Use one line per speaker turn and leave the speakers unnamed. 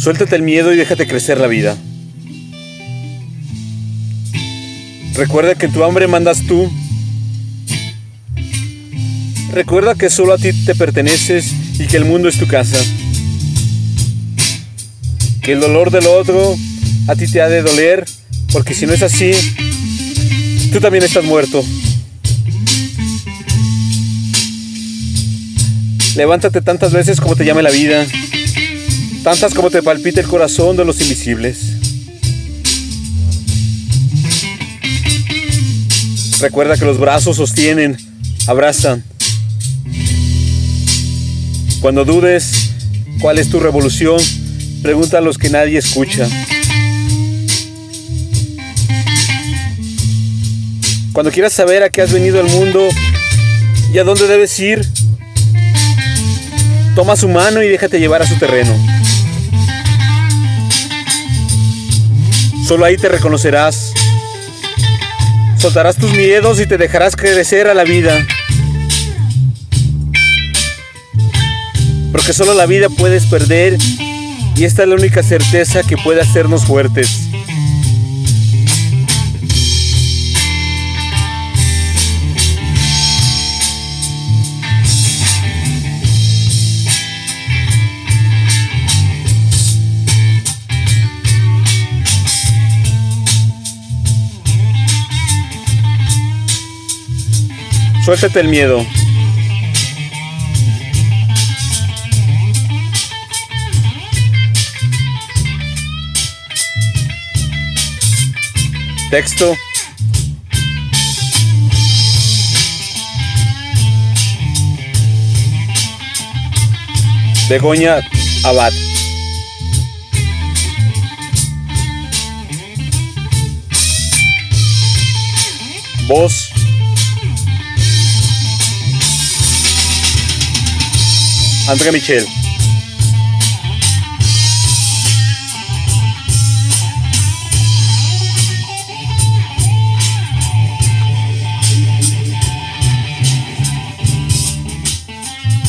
Suéltate el miedo y déjate crecer la vida. Recuerda que tu hambre mandas tú. Recuerda que solo a ti te perteneces y que el mundo es tu casa. Que el dolor del otro a ti te ha de doler, porque si no es así, tú también estás muerto. Levántate tantas veces como te llame la vida, tantas como te palpite el corazón de los invisibles. Recuerda que los brazos sostienen, abrazan. Cuando dudes cuál es tu revolución, pregunta a los que nadie escucha. Cuando quieras saber a qué has venido al mundo y a dónde debes ir, toma su mano y déjate llevar a su terreno. Solo ahí te reconocerás. Soltarás tus miedos y te dejarás crecer a la vida. Porque solo la vida puedes perder y esta es la única certeza que puede hacernos fuertes. Suéltate el miedo. Texto. Begoña Abad. Voz. André Michel.